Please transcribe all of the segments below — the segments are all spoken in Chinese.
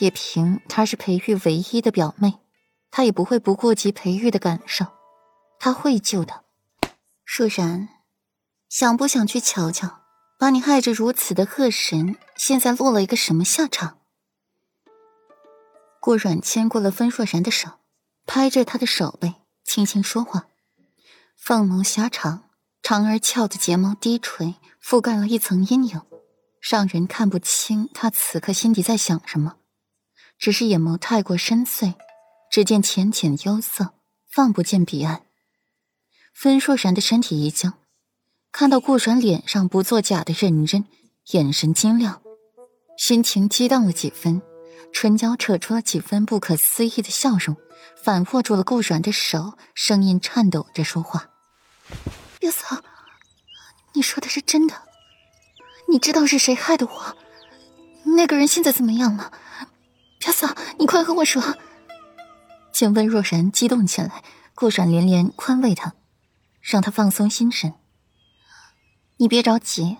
也凭她是裴玉唯一的表妹，她也不会不顾及裴玉的感受，她会救的。若然，想不想去瞧瞧，把你害着如此的恶神，现在落了一个什么下场？顾软牵过了分若然的手，拍着她的手背，轻轻说话，凤眸狭长，长而翘的睫毛低垂，覆盖了一层阴影。让人看不清他此刻心底在想什么，只是眼眸太过深邃，只见浅浅幽色，望不见彼岸。分硕然的身体一僵，看到顾软脸上不作假的认真，眼神晶亮，心情激荡了几分，唇角扯出了几分不可思议的笑容，反握住了顾软的手，声音颤抖着说话：“月嫂，你说的是真的？”你知道是谁害的我？那个人现在怎么样了？表嫂，你快和我说。见温若然激动起来，顾软连连宽慰她，让她放松心神。你别着急，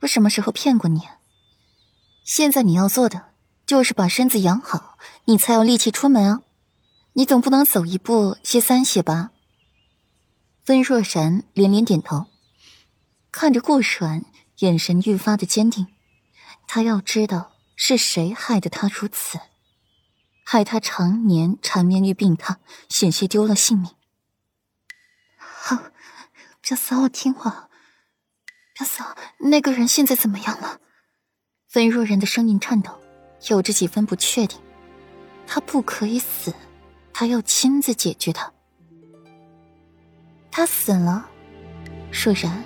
我什么时候骗过你？现在你要做的就是把身子养好，你才有力气出门啊！你总不能走一步歇三歇吧？温若然连连点头，看着顾软。眼神愈发的坚定，他要知道是谁害得他如此，害他常年缠绵于病榻，险些丢了性命。好，表嫂，我听话。表嫂，那个人现在怎么样了？温若人的声音颤抖，有着几分不确定。他不可以死，他要亲自解决他。他死了，若然。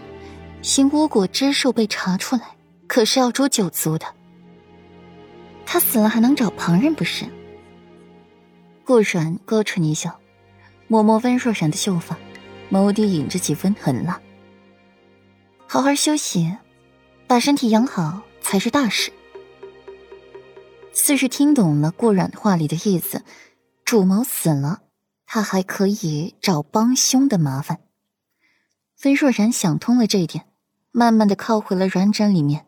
行巫果之术被查出来，可是要诛九族的。他死了还能找旁人不是？顾软勾唇一笑，摸摸温若然的秀发，眸底隐着几分狠辣。好好休息，把身体养好才是大事。似是听懂了顾软话里的意思，主谋死了，他还可以找帮凶的麻烦。温若然想通了这一点。慢慢的靠回了软枕里面，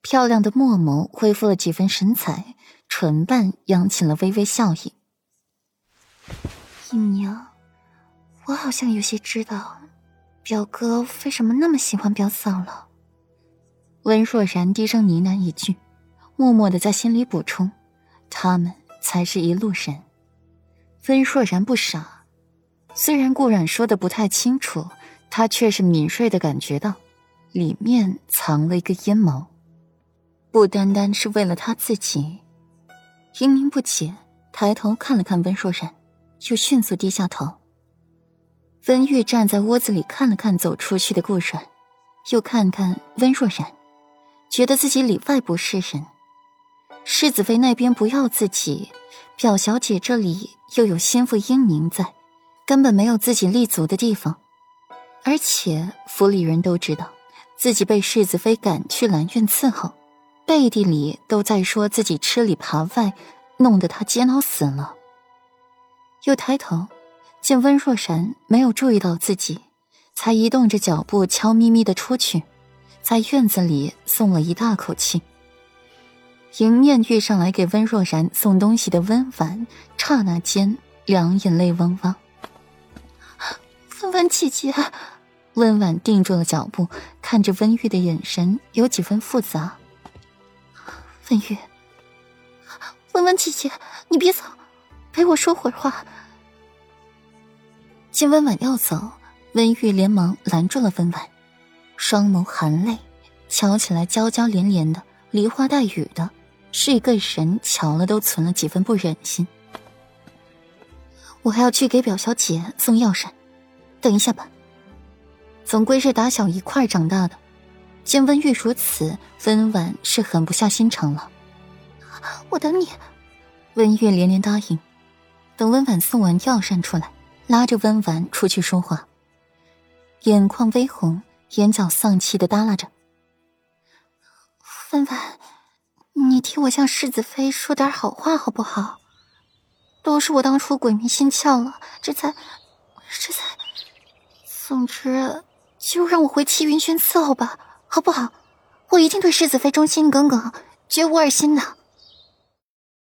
漂亮的墨眸恢复了几分神采，唇瓣扬起了微微笑意。姨娘，我好像有些知道，表哥为什么那么喜欢表嫂了。温若然低声呢喃一句，默默的在心里补充：他们才是一路人。温若然不傻，虽然顾染说的不太清楚，他却是敏锐的感觉到。里面藏了一个阴谋，不单单是为了他自己。英明不解，抬头看了看温若然，又迅速低下头。温玉站在屋子里看了看走出去的顾软，又看看温若然，觉得自己里外不是人。世子妃那边不要自己，表小姐这里又有心腹英宁在，根本没有自己立足的地方。而且府里人都知道。自己被世子妃赶去兰苑伺候，背地里都在说自己吃里扒外，弄得他煎熬死了。又抬头，见温若然没有注意到自己，才移动着脚步，悄咪咪的出去，在院子里松了一大口气。迎面遇上来给温若然送东西的温婉，刹那间两眼泪汪汪。温婉姐姐。温婉定住了脚步，看着温玉的眼神有几分复杂。温玉，温婉姐姐，你别走，陪我说会儿话。见温婉要走，温玉连忙拦住了温婉，双眸含泪，瞧起来娇娇连连的，梨花带雨的，是一个人瞧了都存了几分不忍心。我还要去给表小姐送药膳，等一下吧。总归是打小一块长大的，见温玉如此，温婉是狠不下心肠了。我等你，温玉连连答应。等温婉送完药膳出来，拉着温婉出去说话，眼眶微红，眼角丧气的耷拉着。温婉，你替我向世子妃说点好话好不好？都是我当初鬼迷心窍了，这才，这才，总之。就让我回齐云轩伺候吧，好不好？我一定对世子妃忠心耿耿，绝无二心的。